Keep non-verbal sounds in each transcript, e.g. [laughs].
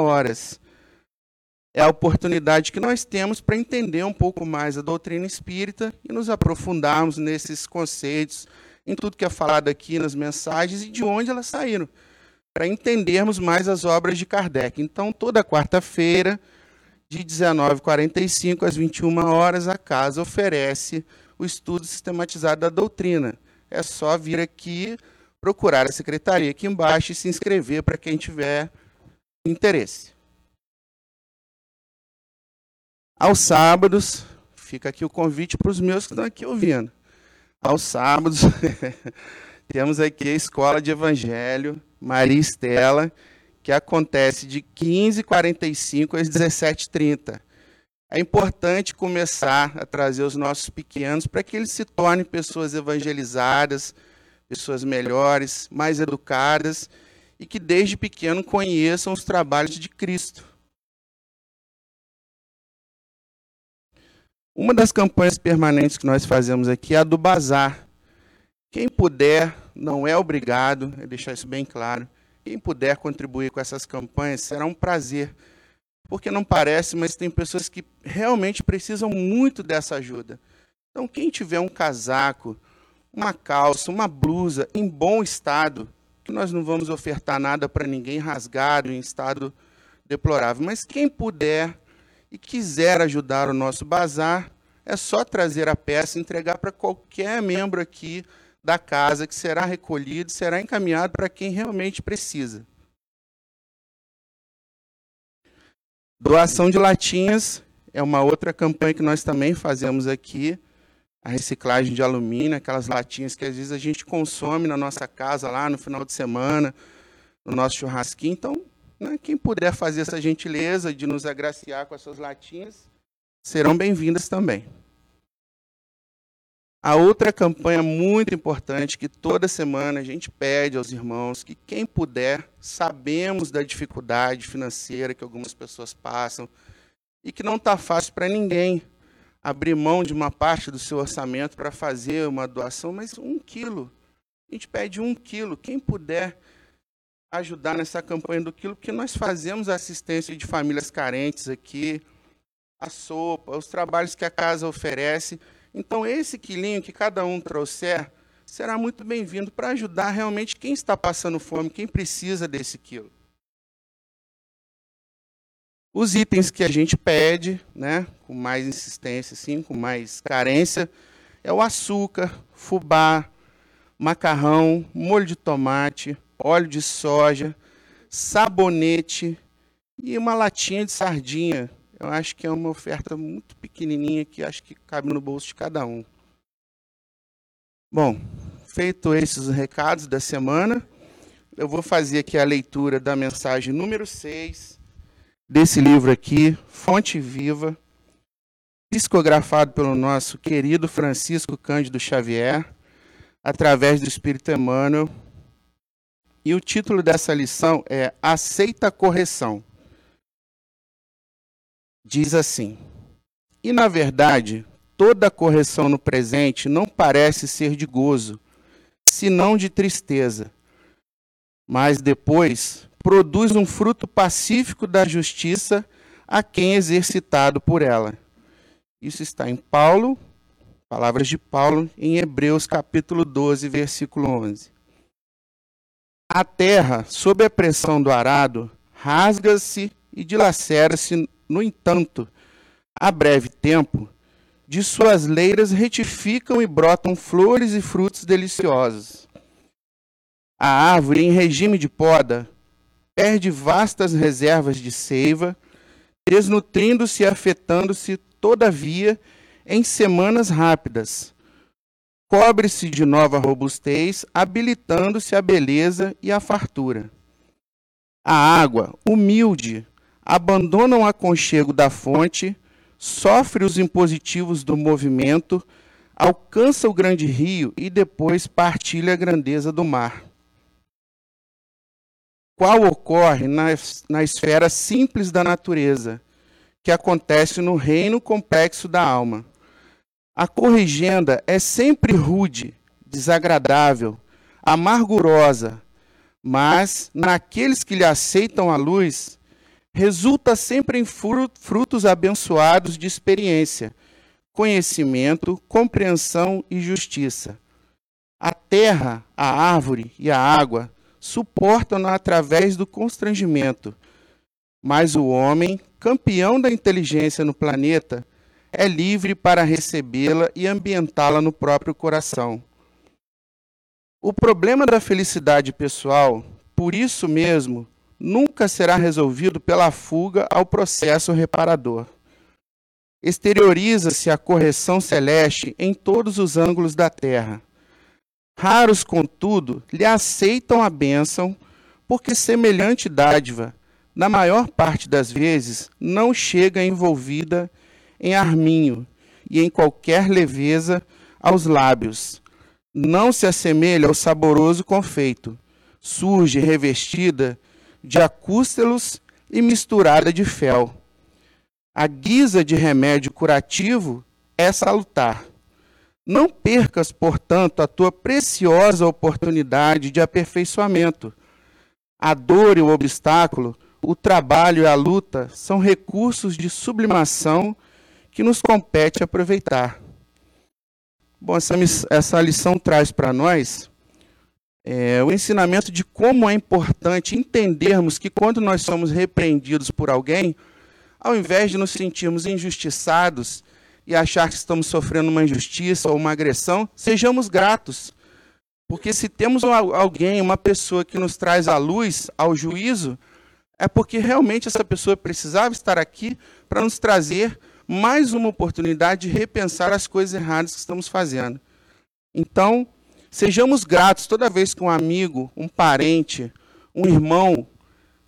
horas. É a oportunidade que nós temos para entender um pouco mais a doutrina espírita e nos aprofundarmos nesses conceitos, em tudo que é falado aqui nas mensagens e de onde elas saíram, para entendermos mais as obras de Kardec. Então, toda quarta-feira, de 19h45 às 21 horas, a casa oferece o estudo sistematizado da doutrina. É só vir aqui, procurar a secretaria aqui embaixo e se inscrever para quem tiver interesse. Aos sábados, fica aqui o convite para os meus que estão aqui ouvindo. Aos sábados, [laughs] temos aqui a Escola de Evangelho Maria Estela, que acontece de 15h45 às 17h30. É importante começar a trazer os nossos pequenos para que eles se tornem pessoas evangelizadas, pessoas melhores, mais educadas e que desde pequeno conheçam os trabalhos de Cristo. Uma das campanhas permanentes que nós fazemos aqui é a do bazar. Quem puder, não é obrigado, é deixar isso bem claro. Quem puder contribuir com essas campanhas será um prazer porque não parece, mas tem pessoas que realmente precisam muito dessa ajuda. Então, quem tiver um casaco, uma calça, uma blusa em bom estado, que nós não vamos ofertar nada para ninguém rasgado, em estado deplorável, mas quem puder e quiser ajudar o nosso bazar, é só trazer a peça e entregar para qualquer membro aqui da casa, que será recolhido, será encaminhado para quem realmente precisa. Doação de latinhas é uma outra campanha que nós também fazemos aqui. A reciclagem de alumínio, aquelas latinhas que às vezes a gente consome na nossa casa lá no final de semana, no nosso churrasquinho. Então, né, quem puder fazer essa gentileza de nos agraciar com essas latinhas, serão bem-vindas também. A outra campanha muito importante que toda semana a gente pede aos irmãos que quem puder, sabemos da dificuldade financeira que algumas pessoas passam e que não está fácil para ninguém abrir mão de uma parte do seu orçamento para fazer uma doação, mas um quilo. A gente pede um quilo. Quem puder ajudar nessa campanha do quilo, porque nós fazemos assistência de famílias carentes aqui, a sopa, os trabalhos que a casa oferece então, esse quilinho que cada um trouxer será muito bem-vindo para ajudar realmente quem está passando fome, quem precisa desse quilo. Os itens que a gente pede, né, com mais insistência, assim, com mais carência, é o açúcar, fubá, macarrão, molho de tomate, óleo de soja, sabonete e uma latinha de sardinha eu acho que é uma oferta muito pequenininha que acho que cabe no bolso de cada um. Bom, feito esses recados da semana, eu vou fazer aqui a leitura da mensagem número 6 desse livro aqui, Fonte Viva, psicografado pelo nosso querido Francisco Cândido Xavier, através do Espírito Emmanuel. E o título dessa lição é Aceita a Correção diz assim: E na verdade, toda correção no presente não parece ser de gozo, senão de tristeza. Mas depois produz um fruto pacífico da justiça a quem é exercitado por ela. Isso está em Paulo, palavras de Paulo, em Hebreus capítulo 12, versículo 11. A terra, sob a pressão do arado, rasga-se e dilacera-se no entanto, a breve tempo, de suas leiras retificam e brotam flores e frutos deliciosos. A árvore, em regime de poda, perde vastas reservas de seiva, desnutrindo-se e afetando-se, todavia, em semanas rápidas. Cobre-se de nova robustez, habilitando-se a beleza e a fartura. A água, humilde, abandona o aconchego da fonte, sofre os impositivos do movimento, alcança o grande rio e depois partilha a grandeza do mar. Qual ocorre na, na esfera simples da natureza, que acontece no reino complexo da alma. A corrigenda é sempre rude, desagradável, amargurosa, mas naqueles que lhe aceitam a luz, resulta sempre em frutos abençoados de experiência, conhecimento, compreensão e justiça. A terra, a árvore e a água suportam-na através do constrangimento, mas o homem, campeão da inteligência no planeta, é livre para recebê-la e ambientá-la no próprio coração. O problema da felicidade pessoal, por isso mesmo, nunca será resolvido pela fuga ao processo reparador. Exterioriza-se a correção celeste em todos os ângulos da terra. Raros, contudo, lhe aceitam a bênção, porque semelhante dádiva, na maior parte das vezes, não chega envolvida em arminho e em qualquer leveza aos lábios. Não se assemelha ao saboroso confeito. Surge revestida de acústelos e misturada de fel. A guisa de remédio curativo é salutar. Não percas, portanto, a tua preciosa oportunidade de aperfeiçoamento. A dor e o obstáculo, o trabalho e a luta são recursos de sublimação que nos compete aproveitar. Bom, essa, essa lição traz para nós é, o ensinamento de como é importante entendermos que quando nós somos repreendidos por alguém, ao invés de nos sentirmos injustiçados e achar que estamos sofrendo uma injustiça ou uma agressão, sejamos gratos. Porque se temos alguém, uma pessoa que nos traz a luz, ao juízo, é porque realmente essa pessoa precisava estar aqui para nos trazer mais uma oportunidade de repensar as coisas erradas que estamos fazendo. Então, sejamos gratos toda vez que um amigo, um parente, um irmão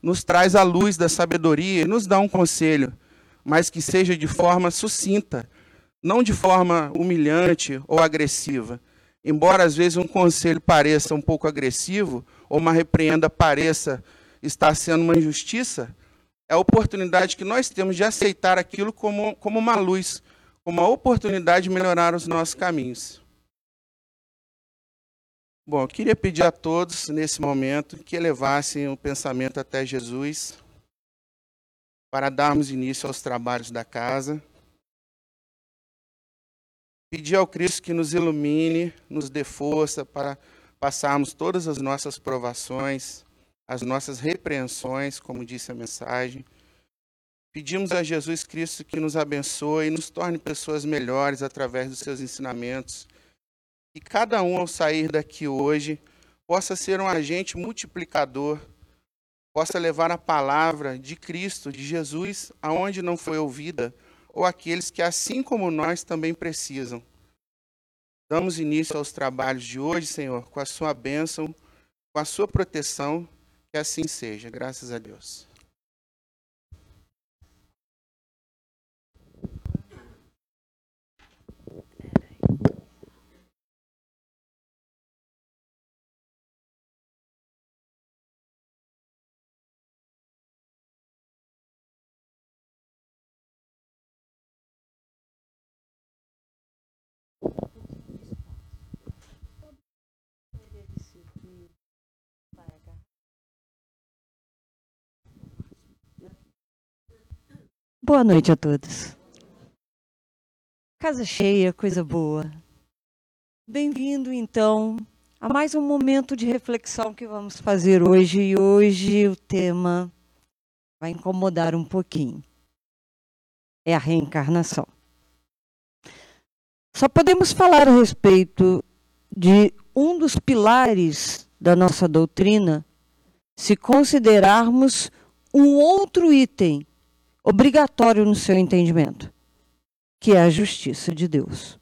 nos traz a luz da sabedoria e nos dá um conselho, mas que seja de forma sucinta, não de forma humilhante ou agressiva. Embora às vezes um conselho pareça um pouco agressivo, ou uma repreenda pareça estar sendo uma injustiça, é a oportunidade que nós temos de aceitar aquilo como, como uma luz, como uma oportunidade de melhorar os nossos caminhos. Bom, eu queria pedir a todos, nesse momento, que elevassem o pensamento até Jesus, para darmos início aos trabalhos da casa. Pedir ao Cristo que nos ilumine, nos dê força para passarmos todas as nossas provações, as nossas repreensões, como disse a mensagem. Pedimos a Jesus Cristo que nos abençoe e nos torne pessoas melhores através dos seus ensinamentos. Que cada um, ao sair daqui hoje, possa ser um agente multiplicador, possa levar a palavra de Cristo, de Jesus, aonde não foi ouvida, ou aqueles que, assim como nós, também precisam. Damos início aos trabalhos de hoje, Senhor, com a sua bênção, com a sua proteção que assim seja, graças a Deus. Boa noite a todos. Casa cheia, coisa boa. Bem-vindo, então, a mais um momento de reflexão que vamos fazer hoje. E hoje o tema vai incomodar um pouquinho. É a reencarnação. Só podemos falar a respeito de um dos pilares da nossa doutrina se considerarmos um outro item obrigatório no seu entendimento, que é a justiça de Deus.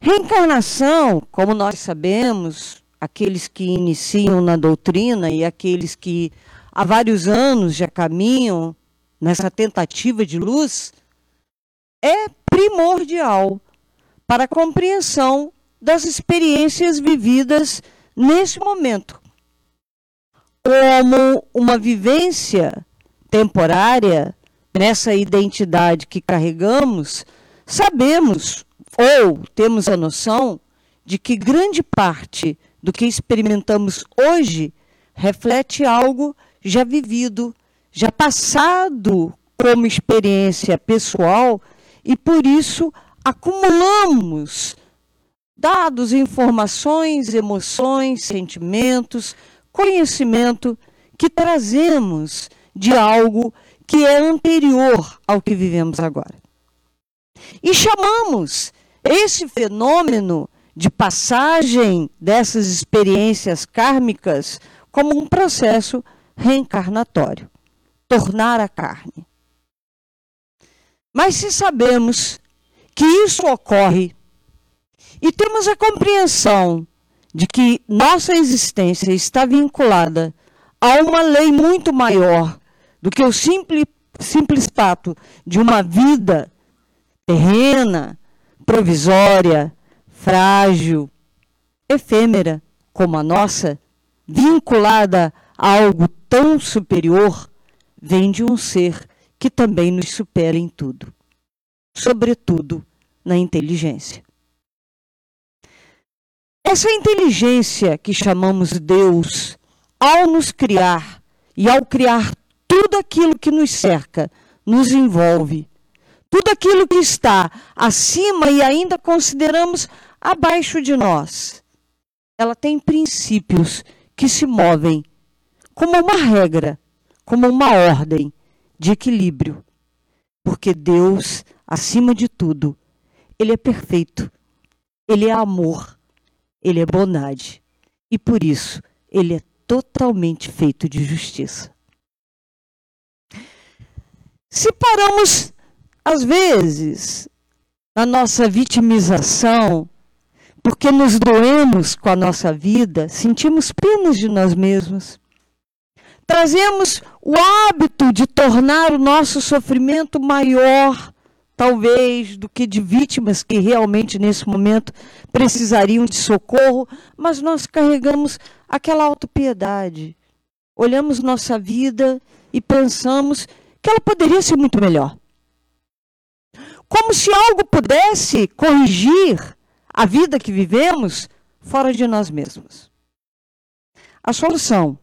Reencarnação, como nós sabemos, aqueles que iniciam na doutrina e aqueles que há vários anos já caminham nessa tentativa de luz, é primordial para a compreensão das experiências vividas nesse momento, como uma vivência temporária, nessa identidade que carregamos, sabemos ou temos a noção de que grande parte do que experimentamos hoje reflete algo já vivido, já passado como experiência pessoal e por isso acumulamos dados, informações, emoções, sentimentos, conhecimento que trazemos de algo que é anterior ao que vivemos agora. E chamamos esse fenômeno de passagem dessas experiências kármicas como um processo reencarnatório tornar a carne. Mas se sabemos que isso ocorre e temos a compreensão de que nossa existência está vinculada a uma lei muito maior do que o simples, simples fato de uma vida terrena, provisória, frágil, efêmera como a nossa, vinculada a algo tão superior, vem de um ser que também nos supera em tudo, sobretudo na inteligência. Essa inteligência que chamamos Deus, ao nos criar e ao criar tudo aquilo que nos cerca, nos envolve, tudo aquilo que está acima e ainda consideramos abaixo de nós, ela tem princípios que se movem como uma regra, como uma ordem de equilíbrio. Porque Deus, acima de tudo, Ele é perfeito, Ele é amor, Ele é bondade. E por isso, Ele é totalmente feito de justiça. Se paramos, às vezes, na nossa vitimização, porque nos doemos com a nossa vida, sentimos penas de nós mesmos. Trazemos o hábito de tornar o nosso sofrimento maior, talvez, do que de vítimas que realmente nesse momento precisariam de socorro, mas nós carregamos aquela autopiedade. Olhamos nossa vida e pensamos que ela poderia ser muito melhor. Como se algo pudesse corrigir a vida que vivemos fora de nós mesmos. A solução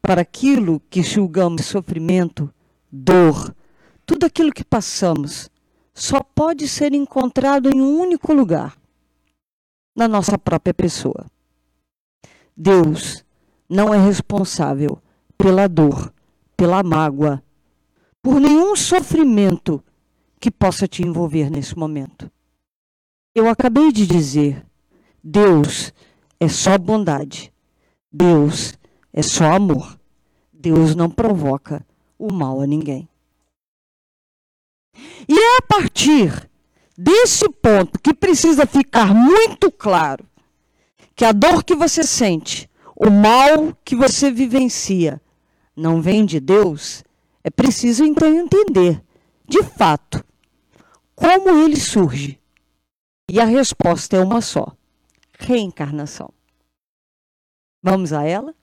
para aquilo que julgamos sofrimento, dor, tudo aquilo que passamos, só pode ser encontrado em um único lugar na nossa própria pessoa. Deus não é responsável pela dor, pela mágoa, por nenhum sofrimento que possa te envolver nesse momento. Eu acabei de dizer: Deus é só bondade. Deus é só amor. Deus não provoca o mal a ninguém. E é a partir desse ponto que precisa ficar muito claro que a dor que você sente, o mal que você vivencia, não vem de Deus, é preciso então entender, de fato, como ele surge e a resposta é uma só: reencarnação. Vamos a ela?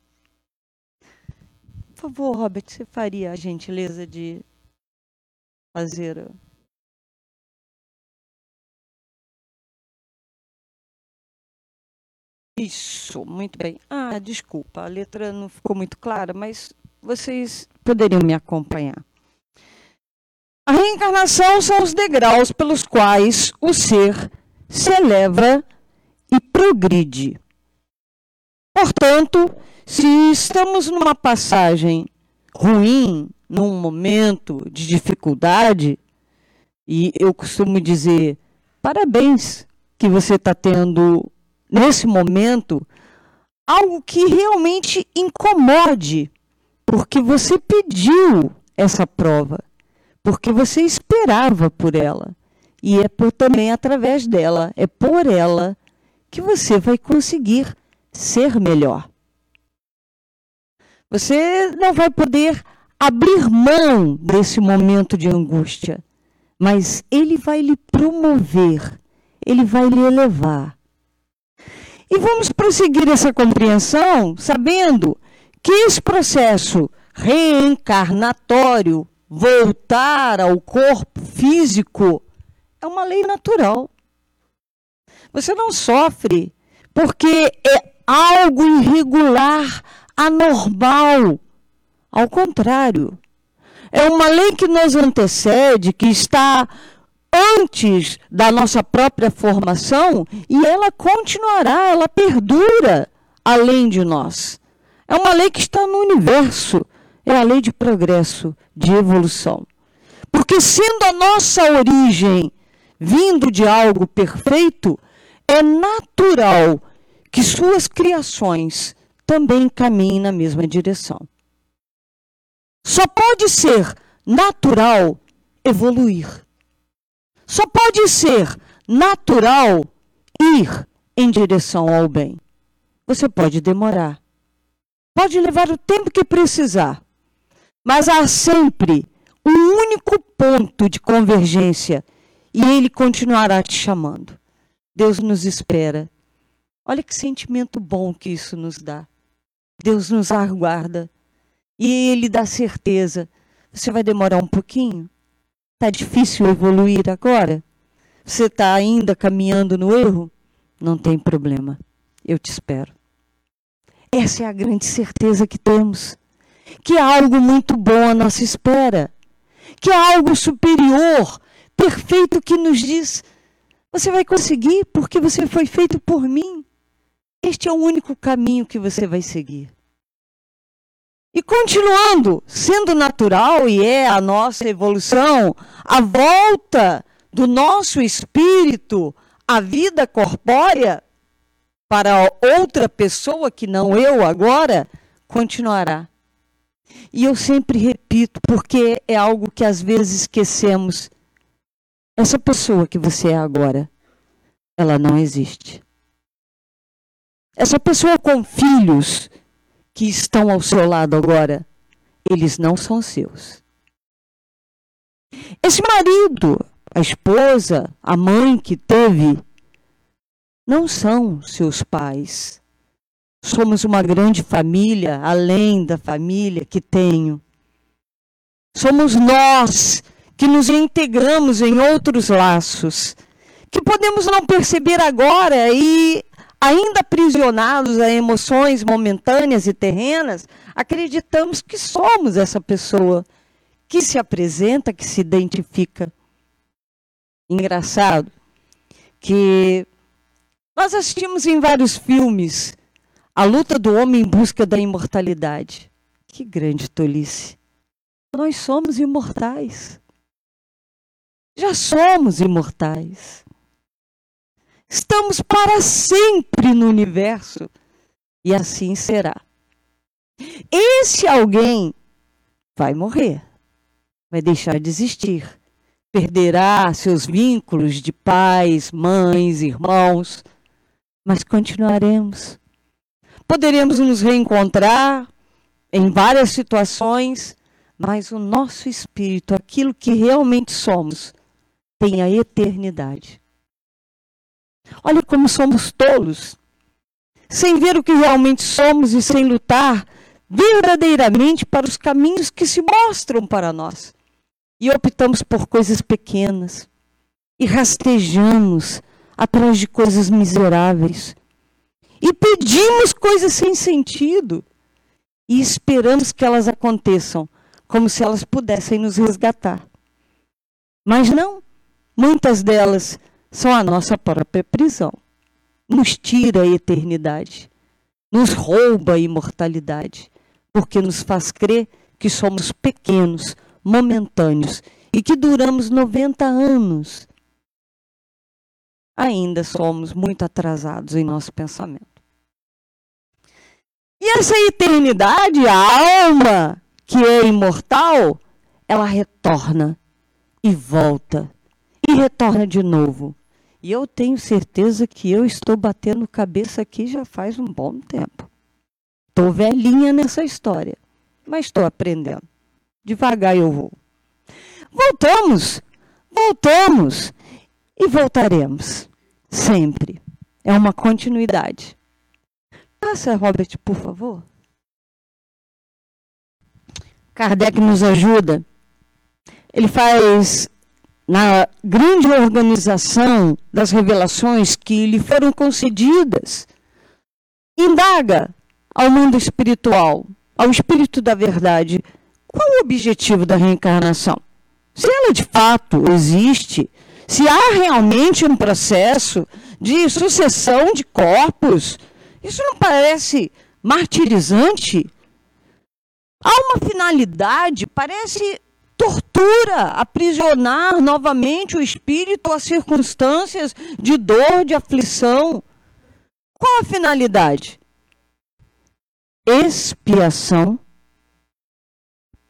Por favor, Robert, você faria a gentileza de fazer. Isso, muito bem. Ah, desculpa, a letra não ficou muito clara, mas vocês poderiam me acompanhar. A reencarnação são os degraus pelos quais o ser se eleva e progride. Portanto, se estamos numa passagem ruim, num momento de dificuldade, e eu costumo dizer, parabéns que você está tendo nesse momento algo que realmente incomode, porque você pediu essa prova, porque você esperava por ela. E é por, também através dela, é por ela que você vai conseguir ser melhor. Você não vai poder abrir mão desse momento de angústia, mas ele vai lhe promover, ele vai lhe elevar. E vamos prosseguir essa compreensão sabendo que esse processo reencarnatório, voltar ao corpo físico, é uma lei natural. Você não sofre porque é algo irregular, anormal. Ao contrário, é uma lei que nos antecede, que está antes da nossa própria formação e ela continuará, ela perdura além de nós. É uma lei que está no universo, é a lei de progresso, de evolução. Porque sendo a nossa origem vindo de algo perfeito, é natural que suas criações também caminhem na mesma direção. Só pode ser natural evoluir. Só pode ser natural ir em direção ao bem. Você pode demorar. Pode levar o tempo que precisar. Mas há sempre um único ponto de convergência e ele continuará te chamando. Deus nos espera. Olha que sentimento bom que isso nos dá. Deus nos aguarda e ele dá certeza. Você vai demorar um pouquinho? Está difícil evoluir agora? Você está ainda caminhando no erro? Não tem problema. Eu te espero. Essa é a grande certeza que temos. Que há algo muito bom à nossa espera. Que há algo superior perfeito que nos diz: você vai conseguir porque você foi feito por mim. Este é o único caminho que você vai seguir. E continuando, sendo natural e é a nossa evolução, a volta do nosso espírito à vida corpórea para outra pessoa que não eu agora, continuará. E eu sempre repito, porque é algo que às vezes esquecemos essa pessoa que você é agora, ela não existe. Essa pessoa com filhos que estão ao seu lado agora, eles não são seus. Esse marido, a esposa, a mãe que teve, não são seus pais. Somos uma grande família, além da família que tenho. Somos nós que nos integramos em outros laços, que podemos não perceber agora e, ainda aprisionados a emoções momentâneas e terrenas, acreditamos que somos essa pessoa que se apresenta, que se identifica. Engraçado que nós assistimos em vários filmes a luta do homem em busca da imortalidade. Que grande tolice. Nós somos imortais. Já somos imortais. Estamos para sempre no universo e assim será. Esse alguém vai morrer, vai deixar de existir, perderá seus vínculos de pais, mães, irmãos, mas continuaremos. Poderemos nos reencontrar em várias situações, mas o nosso espírito, aquilo que realmente somos, tem a eternidade. Olha como somos tolos, sem ver o que realmente somos e sem lutar verdadeiramente para os caminhos que se mostram para nós. E optamos por coisas pequenas e rastejamos atrás de coisas miseráveis. E pedimos coisas sem sentido e esperamos que elas aconteçam como se elas pudessem nos resgatar. Mas não. Muitas delas são a nossa própria prisão. Nos tira a eternidade, nos rouba a imortalidade, porque nos faz crer que somos pequenos, momentâneos e que duramos 90 anos. Ainda somos muito atrasados em nosso pensamento. E essa eternidade, a alma que é imortal, ela retorna e volta e retorna de novo. E eu tenho certeza que eu estou batendo cabeça aqui já faz um bom tempo. Estou velhinha nessa história, mas estou aprendendo. Devagar eu vou. Voltamos, voltamos e voltaremos. Sempre. É uma continuidade. Passa, Robert, por favor. Kardec nos ajuda. Ele faz na grande organização das revelações que lhe foram concedidas, indaga ao mundo espiritual, ao espírito da verdade, qual o objetivo da reencarnação? Se ela de fato existe, se há realmente um processo de sucessão de corpos, isso não parece martirizante? Há uma finalidade, parece tortura, aprisionar novamente o espírito a circunstâncias de dor, de aflição. Qual a finalidade? Expiação,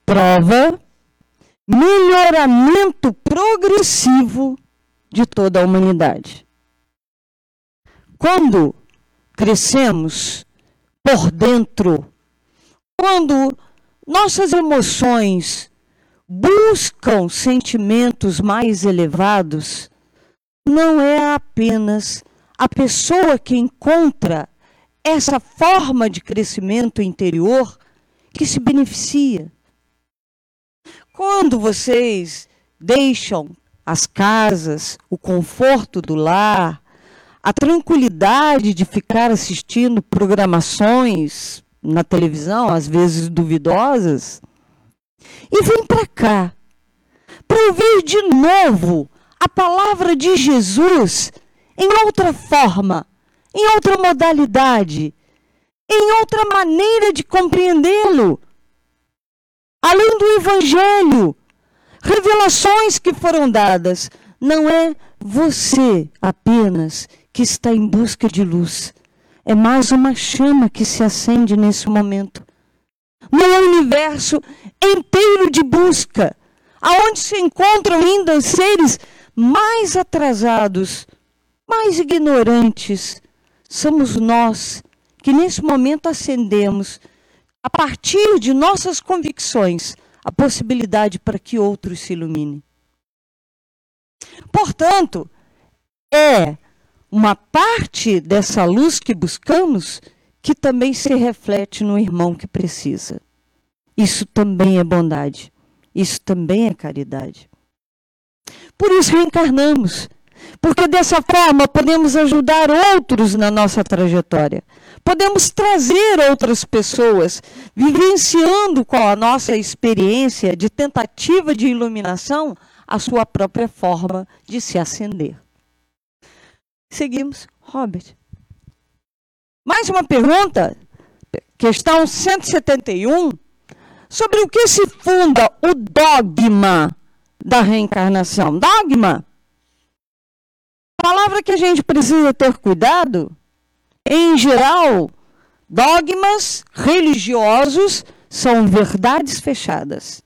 prova, melhoramento progressivo de toda a humanidade. Quando crescemos por dentro, quando nossas emoções buscam sentimentos mais elevados, não é apenas a pessoa que encontra essa forma de crescimento interior que se beneficia. Quando vocês deixam as casas, o conforto do lar, a tranquilidade de ficar assistindo programações na televisão, às vezes duvidosas, e vem para cá para ouvir de novo a palavra de Jesus em outra forma, em outra modalidade, em outra maneira de compreendê-lo. Além do Evangelho, revelações que foram dadas, não é você apenas que está em busca de luz. É mais uma chama que se acende nesse momento. No universo inteiro de busca, aonde se encontram ainda seres mais atrasados, mais ignorantes, somos nós que nesse momento acendemos, a partir de nossas convicções, a possibilidade para que outros se iluminem. Portanto, é uma parte dessa luz que buscamos que também se reflete no irmão que precisa. Isso também é bondade. Isso também é caridade. Por isso reencarnamos. Porque dessa forma podemos ajudar outros na nossa trajetória. Podemos trazer outras pessoas, vivenciando com a nossa experiência de tentativa de iluminação, a sua própria forma de se acender. Seguimos, Robert. Mais uma pergunta, questão 171 sobre o que se funda o dogma da reencarnação. Dogma. Palavra que a gente precisa ter cuidado. Em geral, dogmas religiosos são verdades fechadas,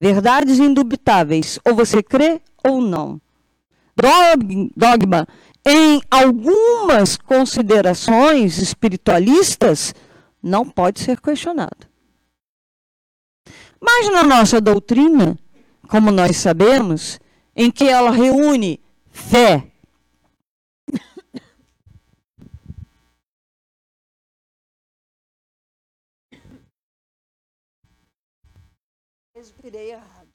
verdades indubitáveis. Ou você crê ou não. Dogma, em algumas considerações espiritualistas, não pode ser questionado. Mas na nossa doutrina, como nós sabemos, em que ela reúne fé, Errado.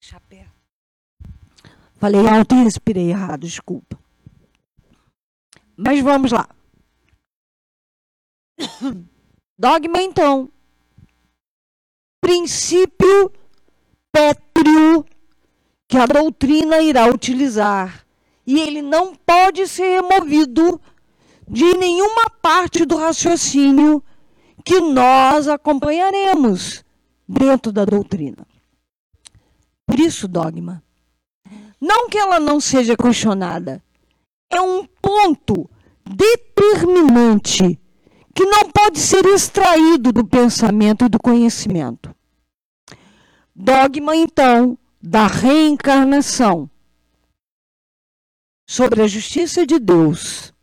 Chapéu. Falei alto e respirei errado, desculpa. Mas vamos lá. [coughs] Dogma, então. Princípio pétreo que a doutrina irá utilizar. E ele não pode ser removido de nenhuma parte do raciocínio que nós acompanharemos dentro da doutrina. Por isso, dogma. Não que ela não seja questionada, é um ponto determinante que não pode ser extraído do pensamento e do conhecimento. Dogma, então, da reencarnação sobre a justiça de Deus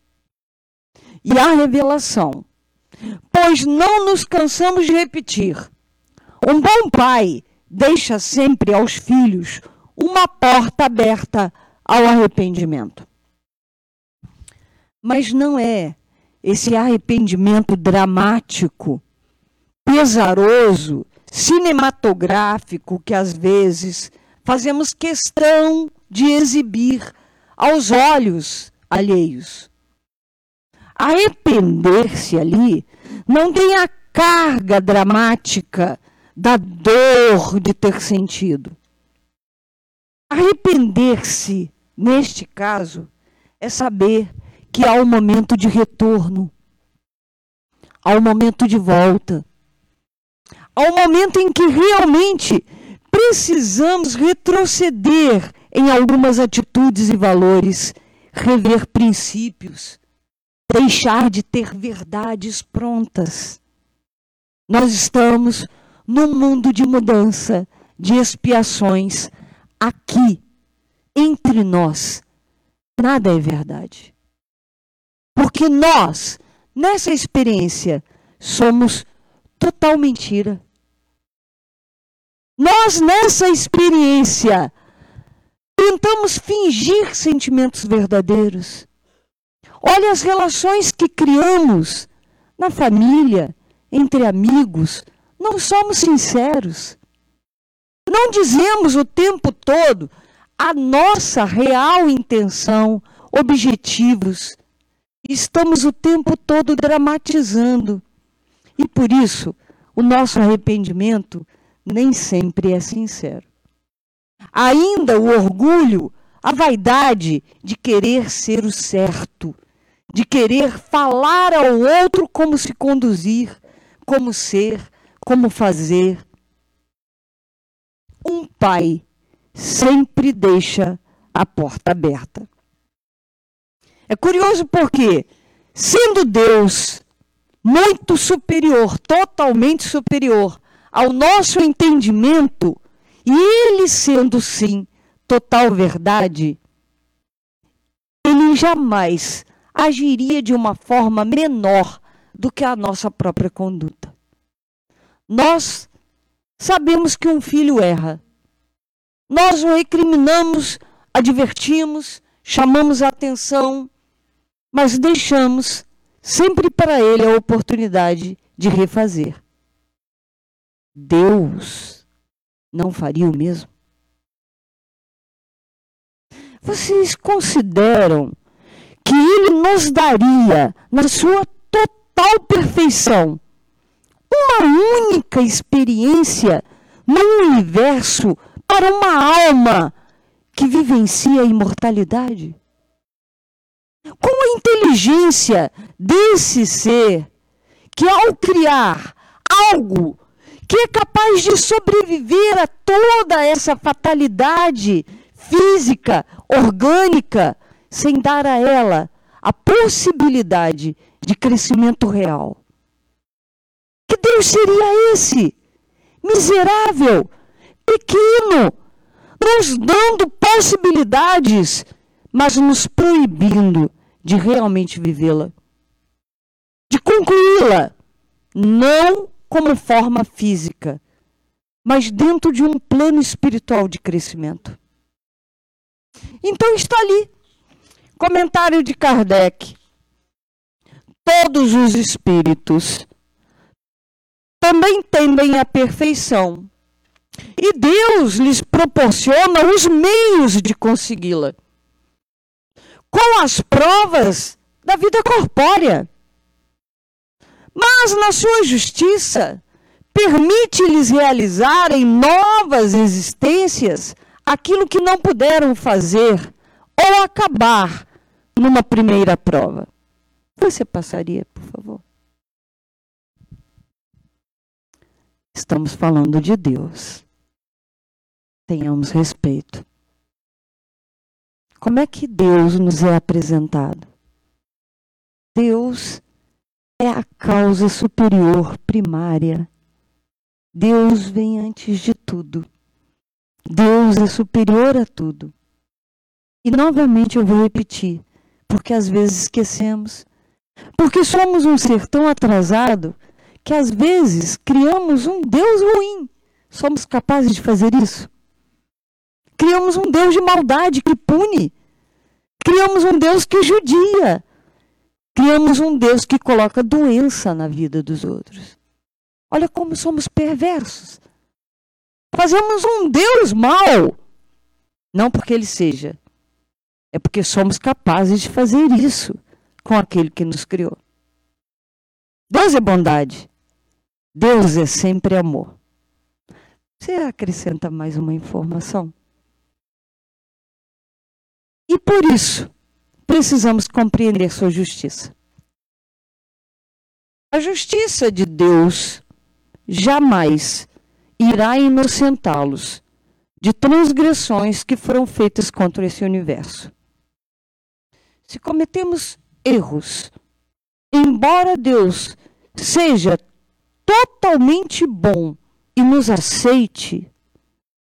e a revelação. Pois não nos cansamos de repetir: um bom pai deixa sempre aos filhos uma porta aberta ao arrependimento. Mas não é esse arrependimento dramático, pesaroso, cinematográfico que às vezes fazemos questão de exibir aos olhos alheios. Arrepender-se ali não tem a carga dramática da dor de ter sentido. Arrepender-se, neste caso, é saber que há um momento de retorno, há um momento de volta, há um momento em que realmente precisamos retroceder em algumas atitudes e valores, rever princípios, deixar de ter verdades prontas. Nós estamos num mundo de mudança, de expiações. Aqui, entre nós, nada é verdade. Porque nós, nessa experiência, somos total mentira. Nós, nessa experiência, tentamos fingir sentimentos verdadeiros. Olha as relações que criamos na família, entre amigos. Não somos sinceros. Não dizemos o tempo todo a nossa real intenção, objetivos. Estamos o tempo todo dramatizando. E por isso, o nosso arrependimento nem sempre é sincero. Ainda o orgulho, a vaidade de querer ser o certo, de querer falar ao outro como se conduzir, como ser, como fazer. Um pai sempre deixa a porta aberta. É curioso porque, sendo Deus muito superior, totalmente superior ao nosso entendimento, e ele sendo sim total verdade, ele jamais agiria de uma forma menor do que a nossa própria conduta. Nós sabemos que um filho erra. Nós o recriminamos, advertimos, chamamos a atenção, mas deixamos sempre para ele a oportunidade de refazer. Deus não faria o mesmo? Vocês consideram que ele nos daria, na sua total perfeição, uma única experiência no universo para uma alma que vivencia a imortalidade? Com a inteligência desse ser que, ao criar algo que é capaz de sobreviver a toda essa fatalidade física, orgânica, sem dar a ela a possibilidade de crescimento real. Que Deus seria esse? Miserável, pequeno, nos dando possibilidades, mas nos proibindo de realmente vivê-la, de concluí-la, não como forma física, mas dentro de um plano espiritual de crescimento. Então está ali. Comentário de Kardec. Todos os espíritos também tendem à perfeição. E Deus lhes proporciona os meios de consegui-la. Com as provas da vida corpórea. Mas na sua justiça, permite-lhes realizarem novas existências aquilo que não puderam fazer ou acabar numa primeira prova. Você passaria, por favor? Estamos falando de Deus. Tenhamos respeito. Como é que Deus nos é apresentado? Deus é a causa superior primária. Deus vem antes de tudo. Deus é superior a tudo. E novamente eu vou repetir, porque às vezes esquecemos. Porque somos um ser tão atrasado que às vezes criamos um Deus ruim. Somos capazes de fazer isso? Criamos um Deus de maldade que pune. Criamos um Deus que judia. Criamos um Deus que coloca doença na vida dos outros. Olha como somos perversos. Fazemos um Deus mau. Não porque ele seja, é porque somos capazes de fazer isso com aquele que nos criou. Deus é bondade. Deus é sempre amor. Você acrescenta mais uma informação? E por isso, precisamos compreender sua justiça. A justiça de Deus jamais irá inocentá-los de transgressões que foram feitas contra esse universo. Se cometemos erros, embora Deus seja totalmente bom e nos aceite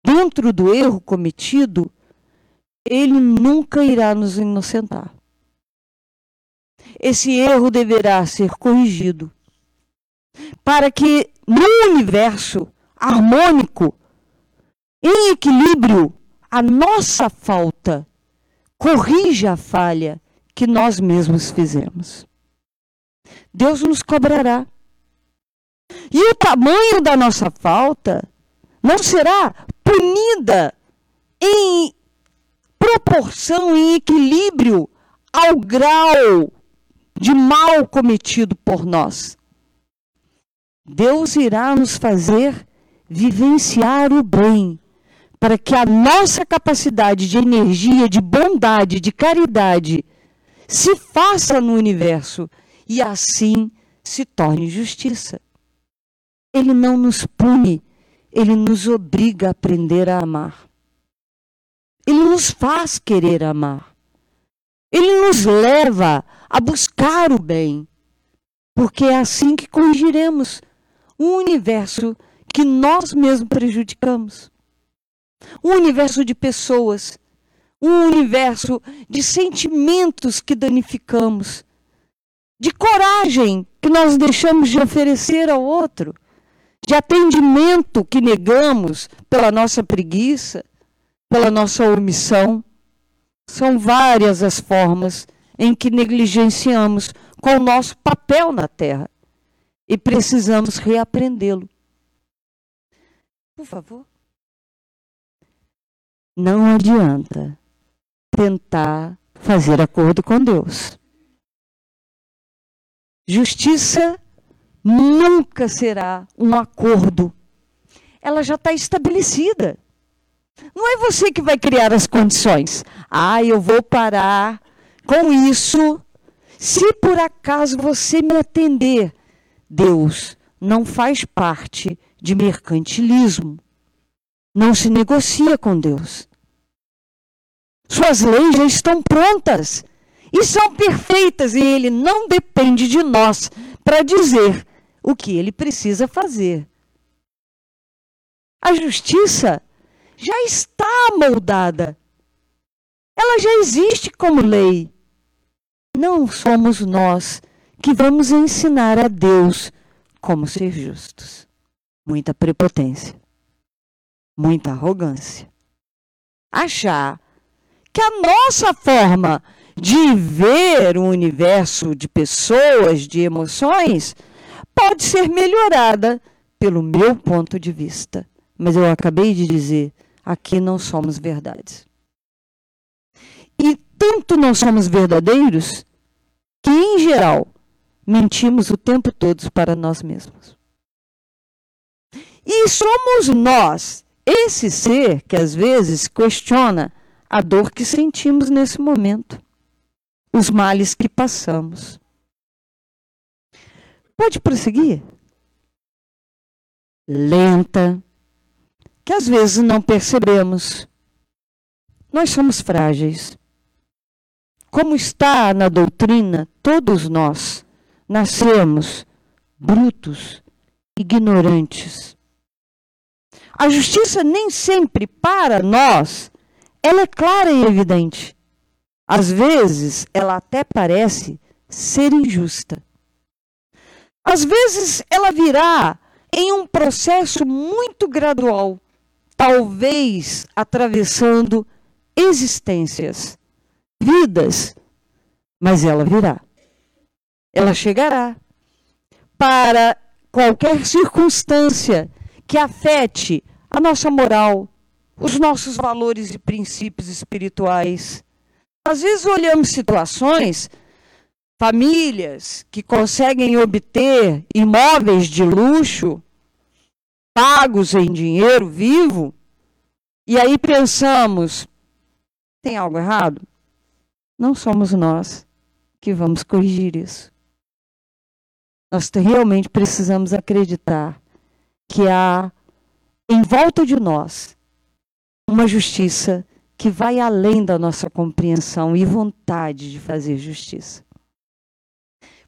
dentro do erro cometido, ele nunca irá nos inocentar. Esse erro deverá ser corrigido para que no universo harmônico, em equilíbrio, a nossa falta corrija a falha que nós mesmos fizemos. Deus nos cobrará. E o tamanho da nossa falta não será punida em proporção, em equilíbrio ao grau de mal cometido por nós. Deus irá nos fazer vivenciar o bem, para que a nossa capacidade de energia, de bondade, de caridade se faça no universo e assim se torne justiça. Ele não nos pune, ele nos obriga a aprender a amar. Ele nos faz querer amar. Ele nos leva a buscar o bem, porque é assim que corrigiremos um universo que nós mesmos prejudicamos. Um universo de pessoas, um universo de sentimentos que danificamos, de coragem que nós deixamos de oferecer ao outro, de atendimento que negamos pela nossa preguiça, pela nossa omissão. São várias as formas em que negligenciamos com o nosso papel na Terra e precisamos reaprendê-lo. Por favor. Não adianta tentar fazer acordo com Deus. Justiça nunca será um acordo. Ela já está estabelecida. Não é você que vai criar as condições. Ah, eu vou parar com isso se por acaso você me atender Deus não faz parte de mercantilismo. Não se negocia com Deus. Suas leis já estão prontas e são perfeitas e ele não depende de nós para dizer o que ele precisa fazer. A justiça já está moldada. Ela já existe como lei. Não somos nós que vamos ensinar a Deus como ser justos. Muita prepotência, muita arrogância. Achar que a nossa forma de ver o universo de pessoas, de emoções, pode ser melhorada pelo meu ponto de vista. Mas eu acabei de dizer, aqui não somos verdades. E tanto não somos verdadeiros que, em geral, mentimos o tempo todo para nós mesmos. E somos nós, esse ser que às vezes questiona a dor que sentimos nesse momento, os males que passamos. Pode prosseguir? Lenta, que às vezes não percebemos. Nós somos frágeis. Como está na doutrina, todos nós nascemos brutos, ignorantes. A justiça nem sempre para nós, ela é clara e evidente. Às vezes, ela até parece ser injusta. Às vezes, ela virá em um processo muito gradual, talvez atravessando existências, vidas, mas ela virá ela chegará. Para qualquer circunstância que afete a nossa moral, os nossos valores e princípios espirituais. Às vezes olhamos situações, famílias que conseguem obter imóveis de luxo, pagos em dinheiro vivo, e aí pensamos: tem algo errado? Não somos nós que vamos corrigir isso. Nós realmente precisamos acreditar que há em volta de nós uma justiça que vai além da nossa compreensão e vontade de fazer justiça.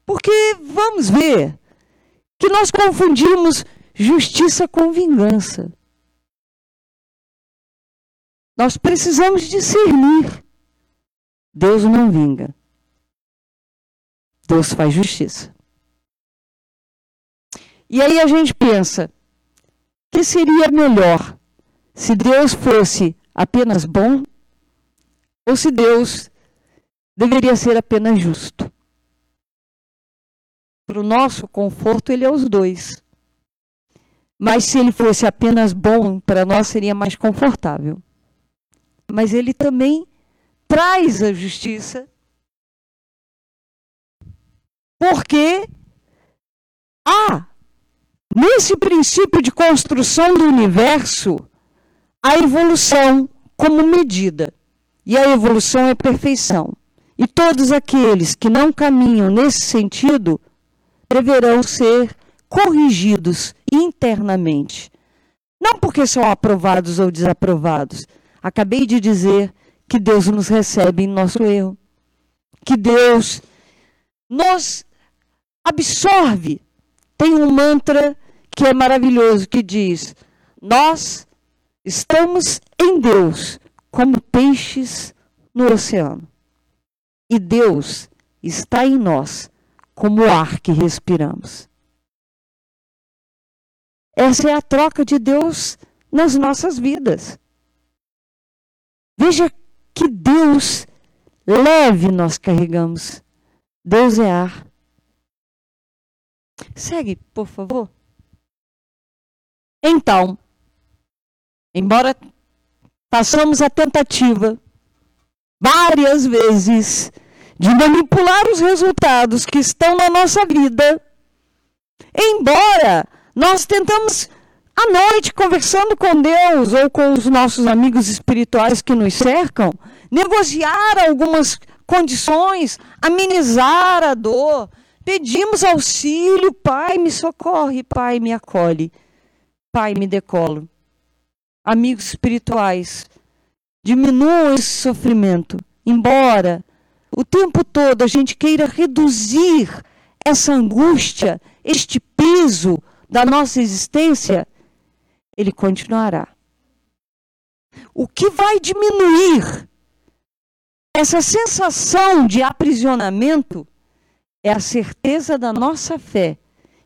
Porque vamos ver que nós confundimos justiça com vingança. Nós precisamos discernir. Deus não vinga. Deus faz justiça. E aí a gente pensa que seria melhor se Deus fosse apenas bom ou se Deus deveria ser apenas justo. Para o nosso conforto, ele é os dois. Mas se ele fosse apenas bom, para nós seria mais confortável. Mas ele também traz a justiça, porque há Nesse princípio de construção do universo, a evolução como medida. E a evolução é perfeição. E todos aqueles que não caminham nesse sentido deverão ser corrigidos internamente. Não porque são aprovados ou desaprovados. Acabei de dizer que Deus nos recebe em nosso erro. Que Deus nos absorve. Tem um mantra que é maravilhoso, que diz: Nós estamos em Deus como peixes no oceano. E Deus está em nós como o ar que respiramos. Essa é a troca de Deus nas nossas vidas. Veja que Deus leve nós carregamos. Deus é ar. Segue, por favor. Então, embora façamos a tentativa várias vezes de manipular os resultados que estão na nossa vida, embora nós tentamos à noite conversando com Deus ou com os nossos amigos espirituais que nos cercam, negociar algumas condições, amenizar a dor, pedimos auxílio, Pai, me socorre, Pai, me acolhe. Pai, me decolo. Amigos espirituais, diminuam esse sofrimento, embora o tempo todo a gente queira reduzir essa angústia, este peso da nossa existência, ele continuará. O que vai diminuir essa sensação de aprisionamento é a certeza da nossa fé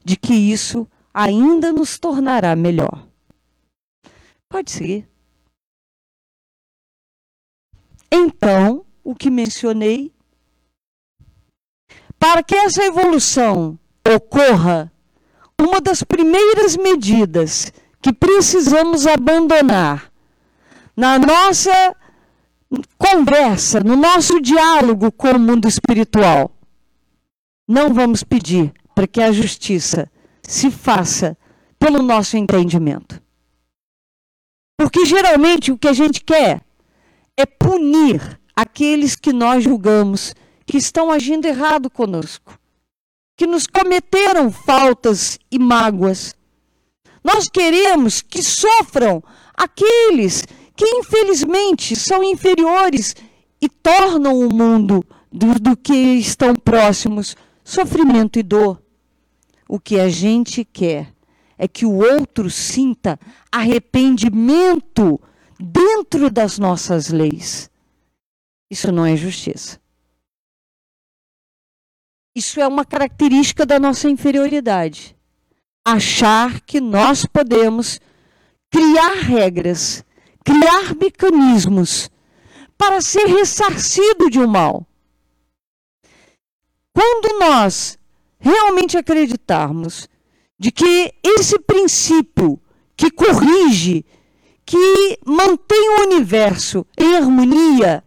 de que isso ainda nos tornará melhor. Pode seguir. Então, o que mencionei, para que essa evolução ocorra, uma das primeiras medidas que precisamos abandonar na nossa conversa, no nosso diálogo com o mundo espiritual, não vamos pedir para que a justiça se faça pelo nosso entendimento. Porque geralmente o que a gente quer é punir aqueles que nós julgamos que estão agindo errado conosco, que nos cometeram faltas e mágoas. Nós queremos que sofram aqueles que infelizmente são inferiores e tornam o mundo do, do que estão próximos sofrimento e dor. O que a gente quer é que o outro sinta arrependimento dentro das nossas leis. Isso não é justiça. Isso é uma característica da nossa inferioridade. Achar que nós podemos criar regras, criar mecanismos para ser ressarcido de um mal. Quando nós realmente acreditarmos de que esse princípio que corrige, que mantém o universo em harmonia,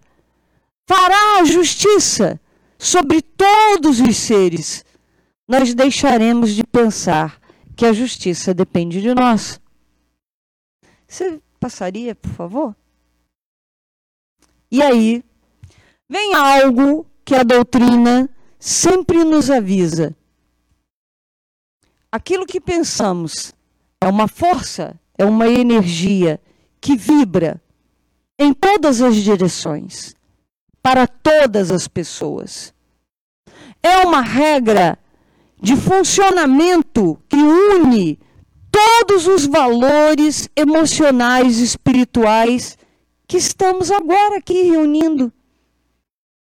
fará a justiça sobre todos os seres, nós deixaremos de pensar que a justiça depende de nós. Você passaria, por favor? E aí, vem algo que a doutrina sempre nos avisa. Aquilo que pensamos é uma força, é uma energia que vibra em todas as direções, para todas as pessoas. É uma regra de funcionamento que une todos os valores emocionais e espirituais que estamos agora aqui reunindo.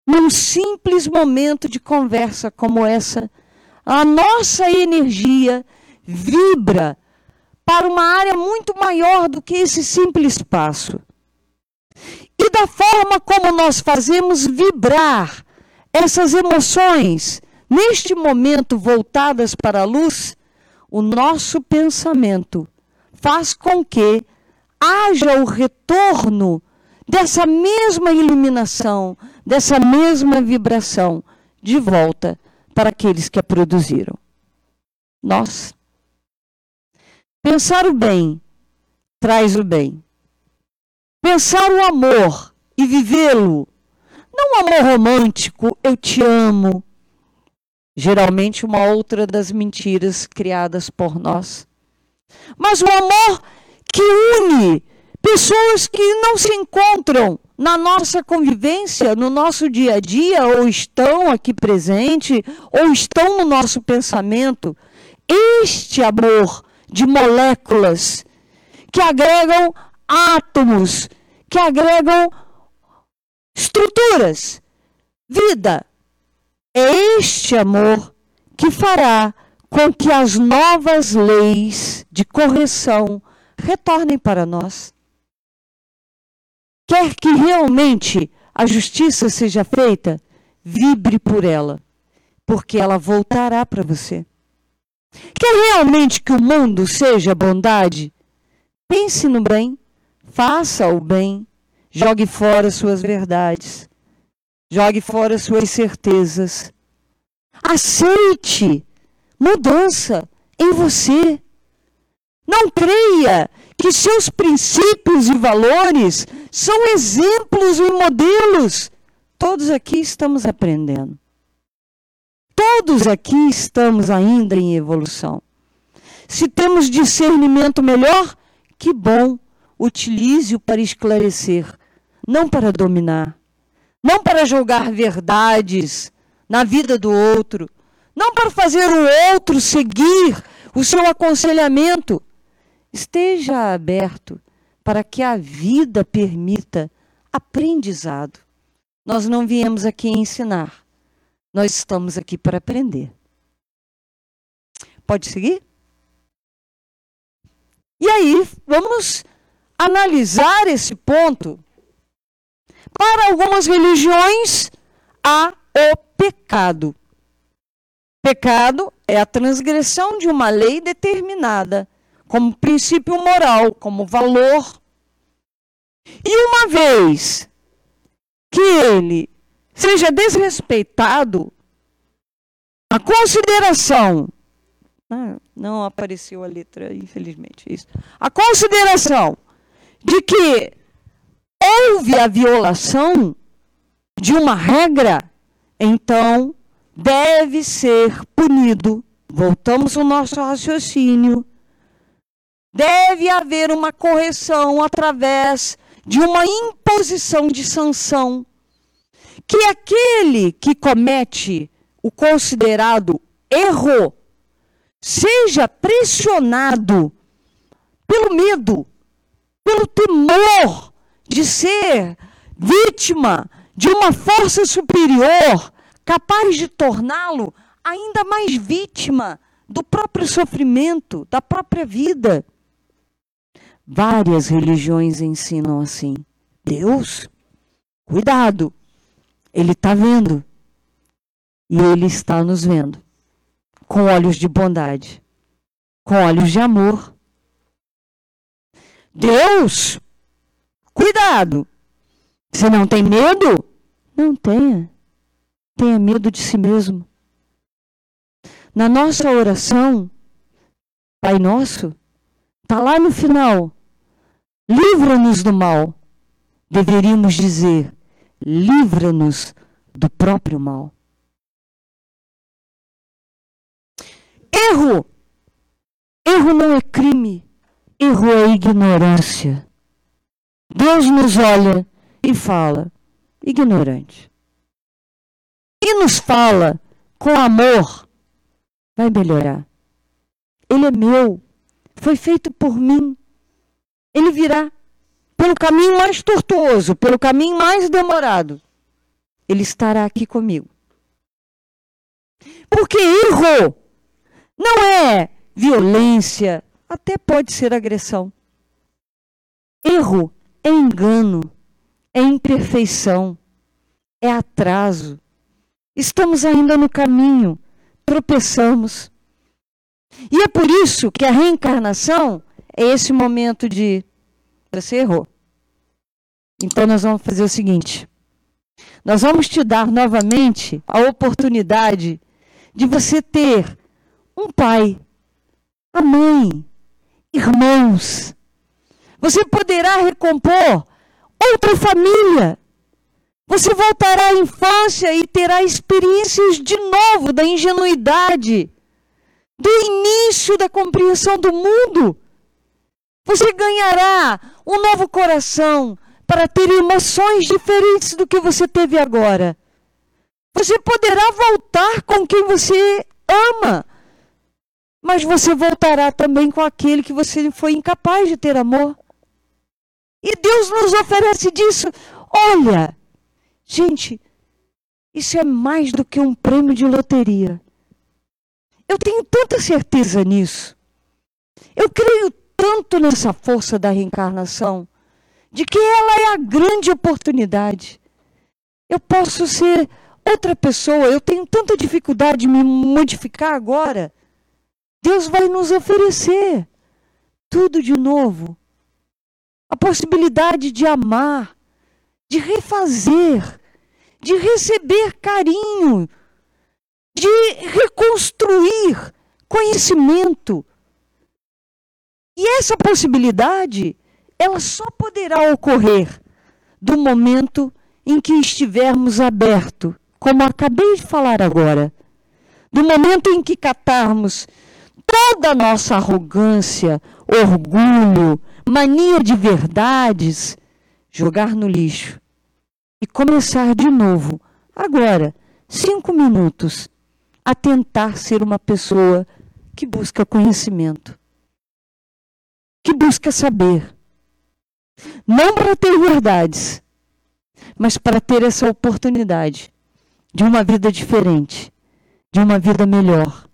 Num simples momento de conversa como essa, a nossa energia vibra para uma área muito maior do que esse simples passo. E da forma como nós fazemos vibrar essas emoções, neste momento voltadas para a luz, o nosso pensamento faz com que haja o retorno dessa mesma iluminação, dessa mesma vibração de volta para aqueles que a produziram. Nós. Pensar o bem traz o bem. Pensar o amor e vivê-lo, não um amor romântico, eu te amo. Geralmente uma outra das mentiras criadas por nós. Mas o amor que une pessoas que não se encontram na nossa convivência, no nosso dia a dia, ou estão aqui presente, ou estão no nosso pensamento. Este amor de moléculas que agregam átomos, que agregam estruturas, vida. É este amor que fará com que as novas leis de correção retornem para nós quer que realmente a justiça seja feita, vibre por ela, porque ela voltará para você. Quer realmente que o mundo seja bondade? Pense no bem, faça o bem, jogue fora suas verdades, jogue fora suas certezas. Aceite mudança em você. Não creia que seus princípios e valores são exemplos e modelos. Todos aqui estamos aprendendo. Todos aqui estamos ainda em evolução. Se temos discernimento melhor, que bom, utilize-o para esclarecer, não para dominar, não para julgar verdades na vida do outro, não para fazer o outro seguir o seu aconselhamento, esteja aberto para que a vida permita aprendizado. Nós não viemos aqui ensinar, nós estamos aqui para aprender. Pode seguir? E aí, vamos analisar esse ponto. Para algumas religiões, há o pecado. Pecado é a transgressão de uma lei determinada como princípio moral, como valor. E uma vez que ele seja desrespeitado, a consideração. Ah, não apareceu a letra, infelizmente. Isso. A consideração de que houve a violação de uma regra, então deve ser punido. Voltamos ao nosso raciocínio Deve haver uma correção através de uma imposição de sanção. Que aquele que comete o considerado erro seja pressionado pelo medo, pelo temor de ser vítima de uma força superior capaz de torná-lo ainda mais vítima do próprio sofrimento, da própria vida. Várias religiões ensinam assim. Deus, cuidado, Ele está vendo. E Ele está nos vendo. Com olhos de bondade, com olhos de amor. Deus Cuidado! Você não tem medo? Não tenha. Tenha medo de si mesmo. Na nossa oração, Pai Nosso, está lá no final. Livra-nos do mal. Deveríamos dizer: livra-nos do próprio mal. Erro! Erro não é crime, erro é ignorância. Deus nos olha e fala, ignorante. E nos fala com amor, vai melhorar. Ele é meu, foi feito por mim. Ele virá pelo caminho mais tortuoso, pelo caminho mais demorado. Ele estará aqui comigo. Porque erro não é violência, até pode ser agressão. Erro é engano, é imperfeição, é atraso. Estamos ainda no caminho, tropeçamos. E é por isso que a reencarnação é esse momento de você errou. Então nós vamos fazer o seguinte: nós vamos te dar novamente a oportunidade de você ter um pai, a mãe, irmãos. Você poderá recompor outra família. Você voltará à infância e terá experiências de novo da ingenuidade, do início da compreensão do mundo. Você ganhará um novo coração para ter emoções diferentes do que você teve agora. Você poderá voltar com quem você ama, mas você voltará também com aquele que você foi incapaz de ter amor. E Deus nos oferece disso. Olha, gente, isso é mais do que um prêmio de loteria. Eu tenho tanta certeza nisso. Eu creio tanto nessa força da reencarnação, de que ela é a grande oportunidade. Eu posso ser outra pessoa, eu tenho tanta dificuldade de me modificar agora. Deus vai nos oferecer tudo de novo a possibilidade de amar, de refazer, de receber carinho, de reconstruir conhecimento. E essa possibilidade, ela só poderá ocorrer do momento em que estivermos abertos, como acabei de falar agora, do momento em que catarmos toda a nossa arrogância, orgulho, mania de verdades, jogar no lixo e começar de novo, agora, cinco minutos, a tentar ser uma pessoa que busca conhecimento, que busca saber. Não para ter verdades, mas para ter essa oportunidade de uma vida diferente, de uma vida melhor,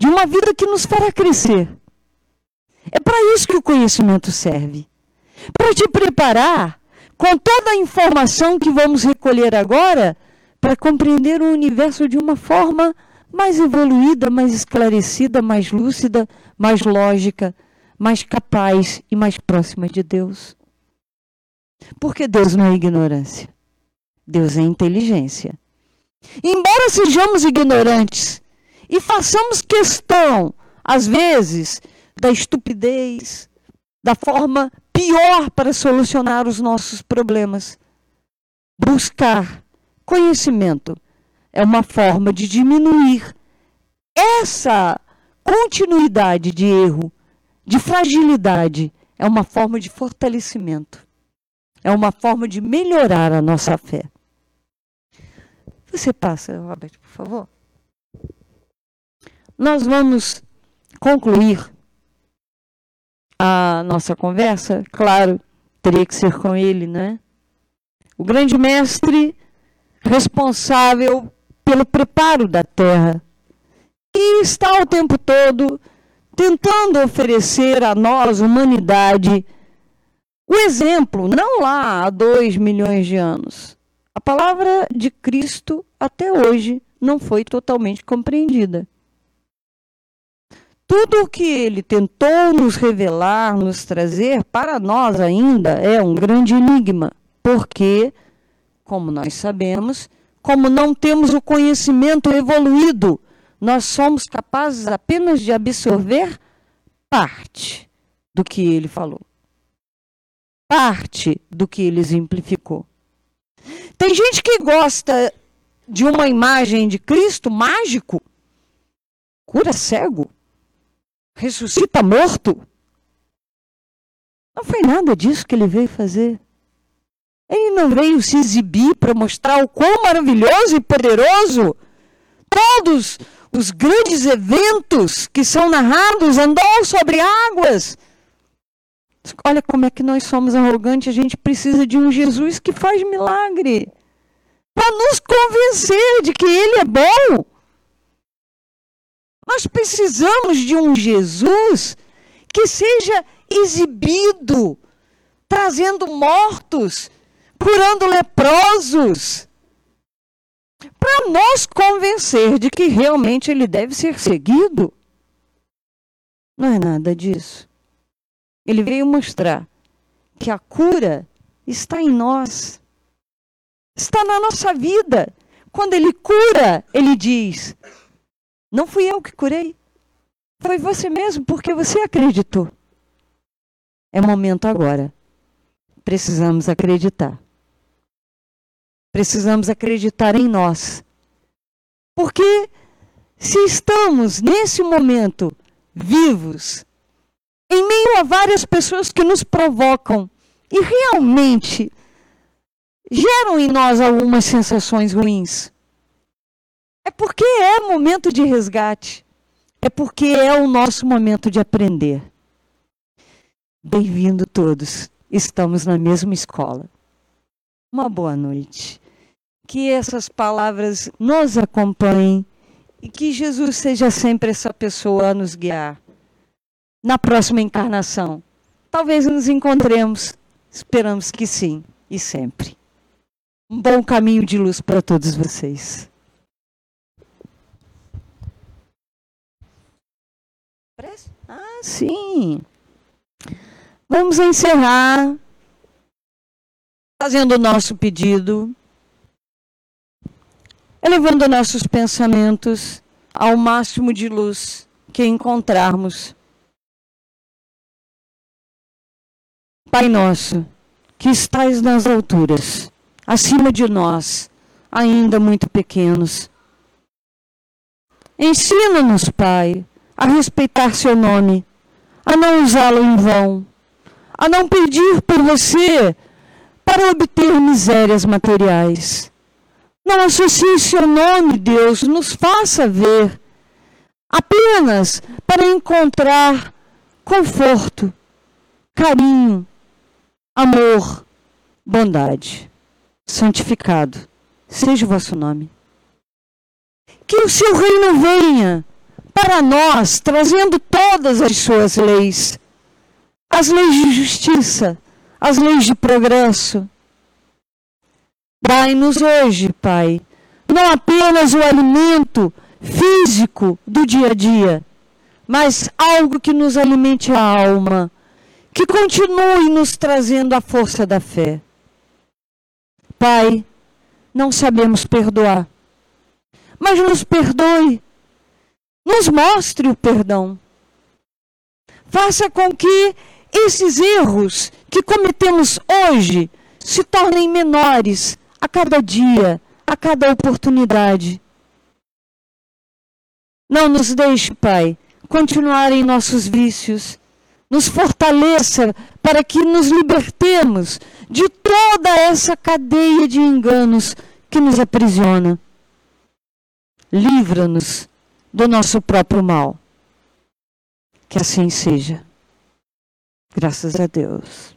de uma vida que nos fará crescer é para isso que o conhecimento serve para te preparar com toda a informação que vamos recolher agora para compreender o universo de uma forma mais evoluída, mais esclarecida, mais lúcida, mais lógica, mais capaz e mais próxima de Deus. Porque Deus não é ignorância. Deus é inteligência. Embora sejamos ignorantes e façamos questão, às vezes, da estupidez, da forma pior para solucionar os nossos problemas. Buscar conhecimento é uma forma de diminuir essa continuidade de erro, de fragilidade, é uma forma de fortalecimento. É uma forma de melhorar a nossa fé. Você passa, Robert, por favor. Nós vamos concluir a nossa conversa, claro, teria que ser com ele, né? O grande mestre responsável pelo preparo da terra e está o tempo todo tentando oferecer a nós, humanidade, o exemplo, não lá há dois milhões de anos. A palavra de Cristo até hoje não foi totalmente compreendida. Tudo o que ele tentou nos revelar, nos trazer, para nós ainda é um grande enigma, porque, como nós sabemos, como não temos o conhecimento evoluído, nós somos capazes apenas de absorver parte do que ele falou, parte do que ele exemplificou. Tem gente que gosta de uma imagem de Cristo mágico, cura cego, ressuscita morto. Não foi nada disso que ele veio fazer. Ele não veio se exibir para mostrar o quão maravilhoso e poderoso todos os grandes eventos que são narrados andou sobre águas. Olha como é que nós somos arrogantes, a gente precisa de um Jesus que faz milagre para nos convencer de que ele é bom. Nós precisamos de um Jesus que seja exibido, trazendo mortos, curando leprosos, para nos convencer de que realmente ele deve ser seguido. Não é nada disso. Ele veio mostrar que a cura está em nós, está na nossa vida. Quando ele cura, ele diz: não fui eu que curei. Foi você mesmo, porque você acreditou. É momento agora. Precisamos acreditar. Precisamos acreditar em nós. Porque se estamos nesse momento vivos, em meio a várias pessoas que nos provocam e realmente geram em nós algumas sensações ruins, é porque é momento de resgate. É porque é o nosso momento de aprender. Bem-vindo todos. Estamos na mesma escola. Uma boa noite. Que essas palavras nos acompanhem e que Jesus seja sempre essa pessoa a nos guiar. Na próxima encarnação, talvez nos encontremos. Esperamos que sim, e sempre. Um bom caminho de luz para todos vocês. Ah, sim. Vamos encerrar fazendo o nosso pedido, elevando nossos pensamentos ao máximo de luz que encontrarmos. Pai nosso, que estais nas alturas, acima de nós, ainda muito pequenos. Ensina-nos, Pai, a respeitar seu nome, a não usá-lo em vão, a não pedir por você para obter misérias materiais. Não associe seu nome, Deus, nos faça ver, apenas para encontrar conforto, carinho, amor, bondade. Santificado seja o vosso nome. Que o seu reino venha para nós, trazendo todas as suas leis, as leis de justiça, as leis de progresso. Dai-nos hoje, Pai, não apenas o alimento físico do dia a dia, mas algo que nos alimente a alma, que continue nos trazendo a força da fé. Pai, não sabemos perdoar, mas nos perdoe nos mostre o perdão. Faça com que esses erros que cometemos hoje se tornem menores a cada dia, a cada oportunidade. Não nos deixe, Pai, continuar em nossos vícios. Nos fortaleça para que nos libertemos de toda essa cadeia de enganos que nos aprisiona. Livra-nos do nosso próprio mal. Que assim seja. Graças a Deus.